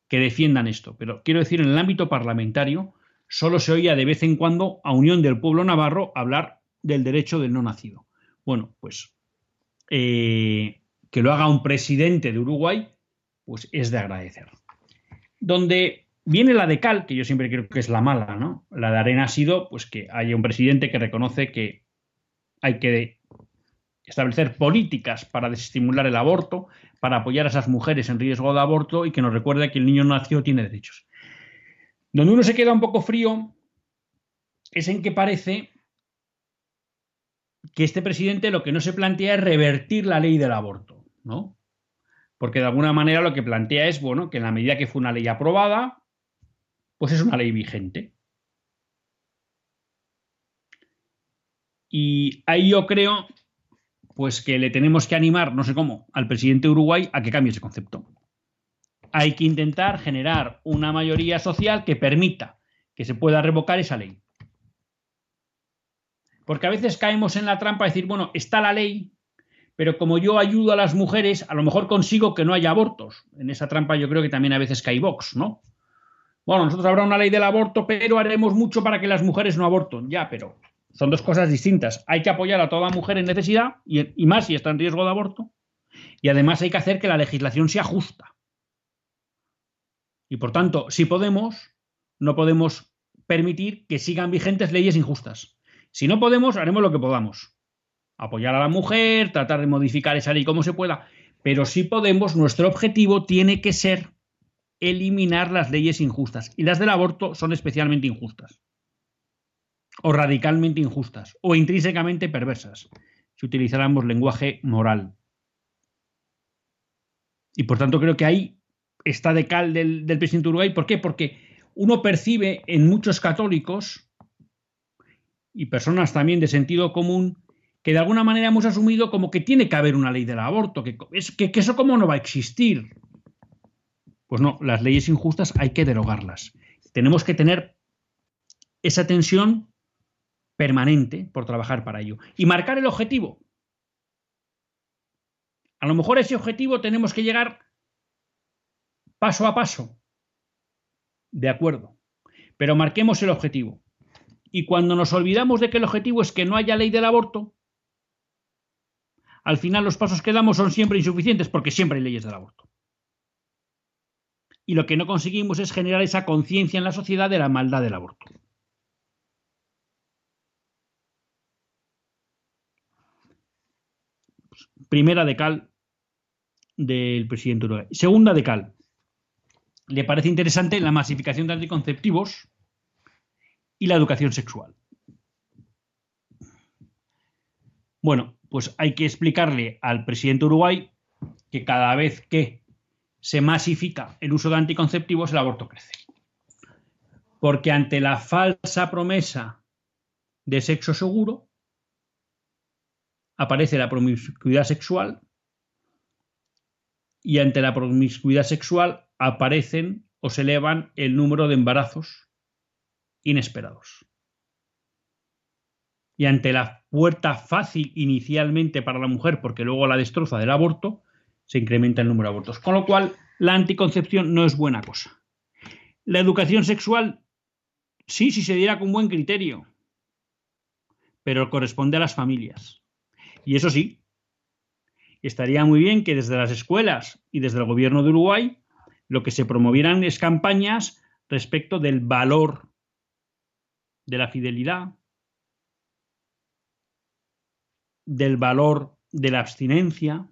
que defiendan esto. Pero quiero decir, en el ámbito parlamentario, solo se oía de vez en cuando a Unión del Pueblo Navarro hablar del derecho del no nacido. Bueno, pues eh, que lo haga un presidente de Uruguay, pues es de agradecer. Donde Viene la de Cal, que yo siempre creo que es la mala, ¿no? La de Arena ha sido pues que haya un presidente que reconoce que hay que establecer políticas para desestimular el aborto, para apoyar a esas mujeres en riesgo de aborto y que nos recuerde que el niño nacido tiene derechos. Donde uno se queda un poco frío es en que parece que este presidente lo que no se plantea es revertir la ley del aborto, ¿no? Porque de alguna manera lo que plantea es, bueno, que en la medida que fue una ley aprobada, pues es una ley vigente. Y ahí yo creo, pues que le tenemos que animar, no sé cómo, al presidente de Uruguay a que cambie ese concepto. Hay que intentar generar una mayoría social que permita que se pueda revocar esa ley. Porque a veces caemos en la trampa de decir, bueno, está la ley, pero como yo ayudo a las mujeres, a lo mejor consigo que no haya abortos. En esa trampa yo creo que también a veces cae Vox, ¿no? Bueno, nosotros habrá una ley del aborto, pero haremos mucho para que las mujeres no aborten. Ya, pero son dos cosas distintas. Hay que apoyar a toda mujer en necesidad y, más si está en riesgo de aborto. Y además hay que hacer que la legislación sea justa. Y por tanto, si podemos, no podemos permitir que sigan vigentes leyes injustas. Si no podemos, haremos lo que podamos. Apoyar a la mujer, tratar de modificar esa ley como se pueda. Pero si podemos, nuestro objetivo tiene que ser eliminar las leyes injustas. Y las del aborto son especialmente injustas. O radicalmente injustas. O intrínsecamente perversas. Si utilizáramos lenguaje moral. Y por tanto creo que ahí está de cal del, presidente Uruguay. ¿Por qué? Porque uno percibe en muchos católicos y personas también de sentido común que de alguna manera hemos asumido como que tiene que haber una ley del aborto, que, que eso como no va a existir. Pues no, las leyes injustas hay que derogarlas. Tenemos que tener esa tensión permanente por trabajar para ello. Y marcar el objetivo. A lo mejor ese objetivo tenemos que llegar paso a paso. De acuerdo. Pero marquemos el objetivo. Y cuando nos olvidamos de que el objetivo es que no haya ley del aborto, al final los pasos que damos son siempre insuficientes porque siempre hay leyes del aborto y lo que no conseguimos es generar esa conciencia en la sociedad de la maldad del aborto. Primera de cal del presidente Uruguay. Segunda de cal. Le parece interesante la masificación de anticonceptivos y la educación sexual. Bueno, pues hay que explicarle al presidente Uruguay que cada vez que se masifica el uso de anticonceptivos, el aborto crece. Porque ante la falsa promesa de sexo seguro, aparece la promiscuidad sexual y ante la promiscuidad sexual aparecen o se elevan el número de embarazos inesperados. Y ante la puerta fácil inicialmente para la mujer, porque luego la destroza del aborto, se incrementa el número de abortos. Con lo cual, la anticoncepción no es buena cosa. La educación sexual, sí, si se diera con buen criterio, pero corresponde a las familias. Y eso sí, estaría muy bien que desde las escuelas y desde el gobierno de Uruguay lo que se promovieran es campañas respecto del valor de la fidelidad, del valor de la abstinencia,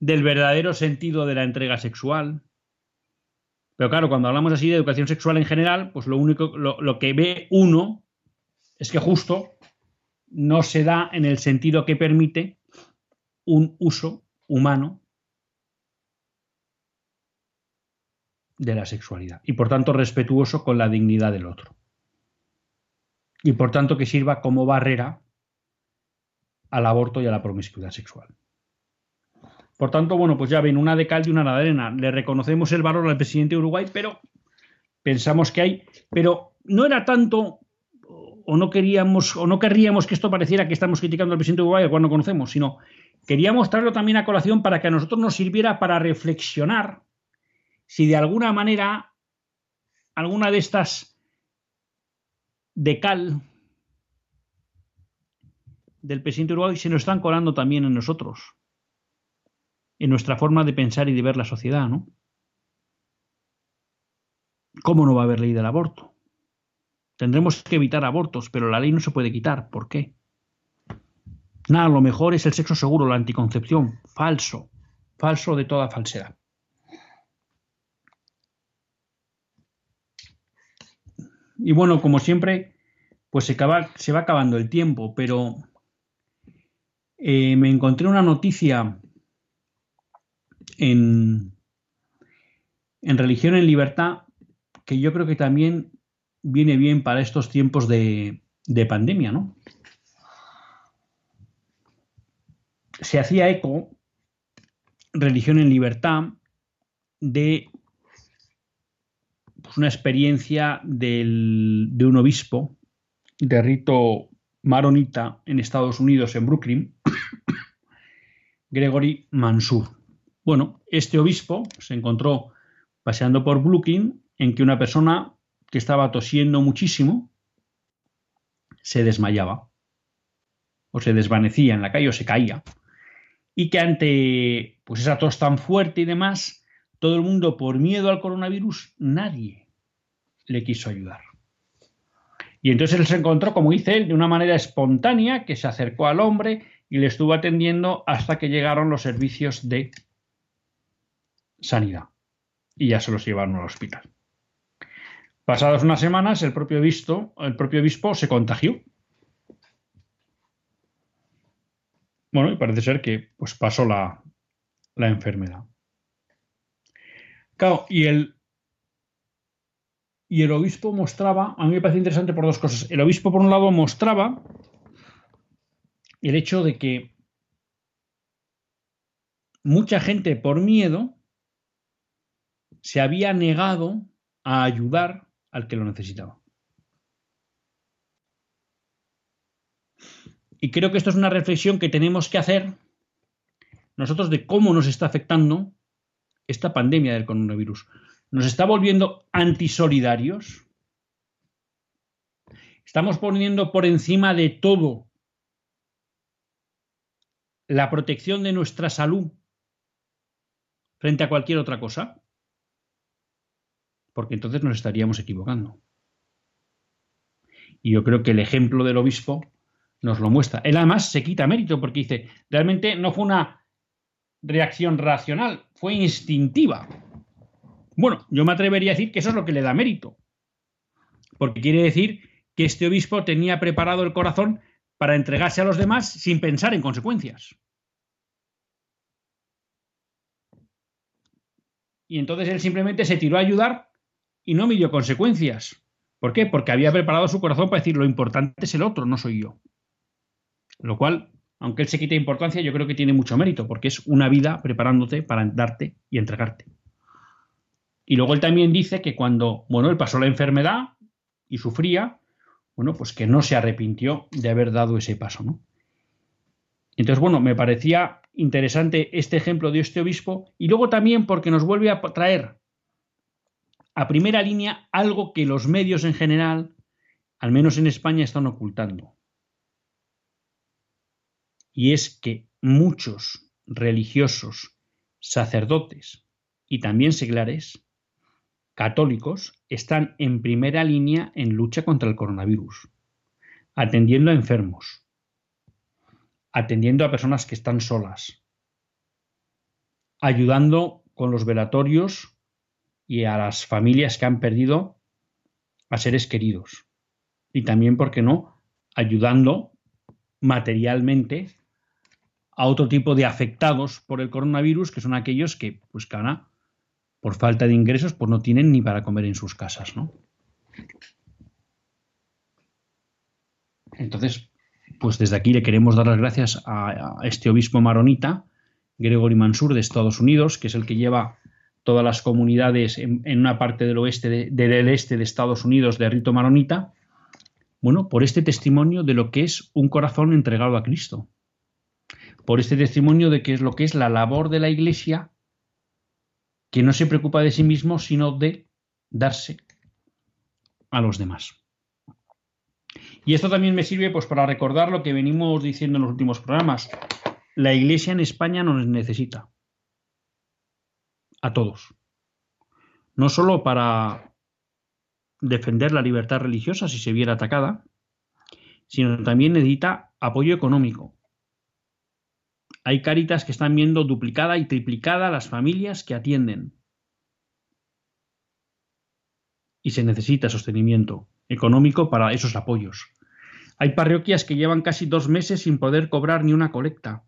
del verdadero sentido de la entrega sexual. Pero claro, cuando hablamos así de educación sexual en general, pues lo único, lo, lo que ve uno es que justo no se da en el sentido que permite un uso humano de la sexualidad y por tanto respetuoso con la dignidad del otro. Y por tanto que sirva como barrera al aborto y a la promiscuidad sexual. Por tanto, bueno, pues ya ven, una de cal y una de arena. Le reconocemos el valor al presidente de Uruguay, pero pensamos que hay. Pero no era tanto, o no queríamos, o no querríamos que esto pareciera que estamos criticando al presidente de Uruguay, al cual no conocemos, sino queríamos traerlo también a colación para que a nosotros nos sirviera para reflexionar si de alguna manera alguna de estas de cal del presidente de Uruguay se nos están colando también en nosotros, en nuestra forma de pensar y de ver la sociedad, ¿no? ¿Cómo no va a haber ley del aborto? Tendremos que evitar abortos, pero la ley no se puede quitar. ¿Por qué? Nada, lo mejor es el sexo seguro, la anticoncepción. Falso. Falso de toda falsedad. Y bueno, como siempre, pues se, va acabando el tiempo, pero eh, me encontré una noticia en, Religión en Libertad que yo creo que también viene bien para estos tiempos de, de pandemia, ¿no? Se hacía eco, Religión en Libertad, de pues, una experiencia del, de un obispo de rito maronita en Estados Unidos, en Brooklyn, Gregory Mansur. Bueno, este obispo se encontró paseando por Brooklyn en que una persona que estaba tosiendo muchísimo se desmayaba o se desvanecía en la calle o se caía. Y que ante pues esa tos tan fuerte y demás todo el mundo por miedo al coronavirus nadie le quiso ayudar. Y entonces él se encontró, como dice él, de una manera espontánea, que se acercó al hombre y le estuvo atendiendo hasta que llegaron los servicios de sanidad. Y ya se los llevaron al hospital. Pasadas unas semanas, el propio, obispo, se contagió. Bueno, y parece ser que pues, pasó la, la enfermedad. Claro, y el y el obispo mostraba, a mí me parece interesante por dos cosas. El obispo, por un lado, mostraba el hecho de que mucha gente por miedo se había negado a ayudar al que lo necesitaba. Y creo que esto es una reflexión que tenemos que hacer nosotros de cómo nos está afectando esta pandemia del coronavirus nos está volviendo antisolidarios. Estamos poniendo por encima de todo la protección de nuestra salud frente a cualquier otra cosa. Porque entonces nos estaríamos equivocando. Y yo creo que el ejemplo del obispo nos lo muestra. Él además se quita mérito porque dice, realmente no fue una reacción racional, fue instintiva. Bueno, yo me atrevería a decir que eso es lo que le da mérito. Porque quiere decir que este obispo tenía preparado el corazón para entregarse a los demás sin pensar en consecuencias. Y entonces él simplemente se tiró a ayudar y no midió consecuencias. ¿Por qué? Porque había preparado su corazón para decir lo importante es el otro, no soy yo. Lo cual, aunque él se quite importancia, yo creo que tiene mucho mérito, porque es una vida preparándote para darte y entregarte. Y luego él también dice que cuando, bueno, él pasó la enfermedad y sufría, bueno, pues que no se arrepintió de haber dado ese paso, ¿no? Entonces, bueno, me parecía interesante este ejemplo de este obispo y luego también porque nos vuelve a traer a primera línea algo que los medios en general, al menos en España, están ocultando. Y es que muchos religiosos, sacerdotes y también seglares católicos están en primera línea en lucha contra el coronavirus, atendiendo a enfermos, atendiendo a personas que están solas, ayudando con los velatorios y a las familias que han perdido a seres queridos. Y también, ¿por qué no?, ayudando materialmente a otro tipo de afectados por el coronavirus, que son aquellos que, pues, que por falta de ingresos, pues no tienen ni para comer en sus casas, ¿no? Entonces, pues desde aquí le queremos dar las gracias a, este obispo maronita, Gregory Mansur de Estados Unidos, que es el que lleva todas las comunidades en, una parte del oeste del este de Estados Unidos de rito maronita, bueno, por este testimonio de lo que es un corazón entregado a Cristo, por este testimonio de que es lo que es la labor de la Iglesia, que no se preocupa de sí mismo, sino de darse a los demás. Y esto también me sirve pues, para recordar lo que venimos diciendo en los últimos programas. La Iglesia en España nos necesita. A todos. No solo para defender la libertad religiosa si se viera atacada, sino también necesita apoyo económico. Hay caritas que están viendo duplicada y triplicada las familias que atienden. Y se necesita sostenimiento económico para esos apoyos. Hay parroquias que llevan casi dos meses sin poder cobrar ni una colecta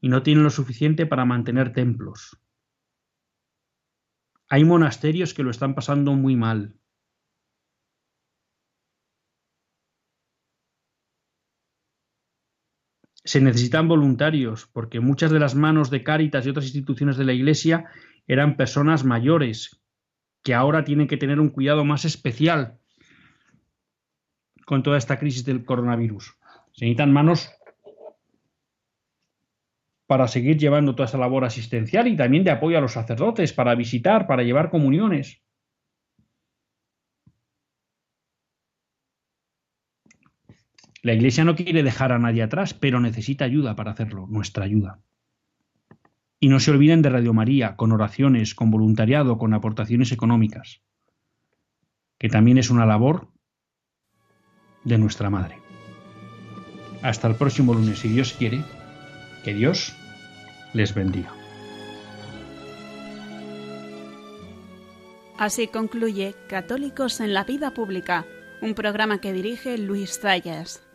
y no tienen lo suficiente para mantener templos. Hay monasterios que lo están pasando muy mal. Se necesitan voluntarios, porque muchas de las manos de Cáritas y otras instituciones de la Iglesia eran personas mayores, que ahora tienen que tener un cuidado más especial con toda esta crisis del coronavirus. Se necesitan manos para seguir llevando toda esa labor asistencial y también de apoyo a los sacerdotes, para visitar, para llevar comuniones. La Iglesia no quiere dejar a nadie atrás, pero necesita ayuda para hacerlo, nuestra ayuda. Y no se olviden de Radio María, con oraciones, con voluntariado, con aportaciones económicas, que también es una labor de nuestra Madre. Hasta el próximo lunes, si Dios quiere, que Dios les bendiga. Así concluye Católicos en la Vida Pública, un programa que dirige Luis Zayas.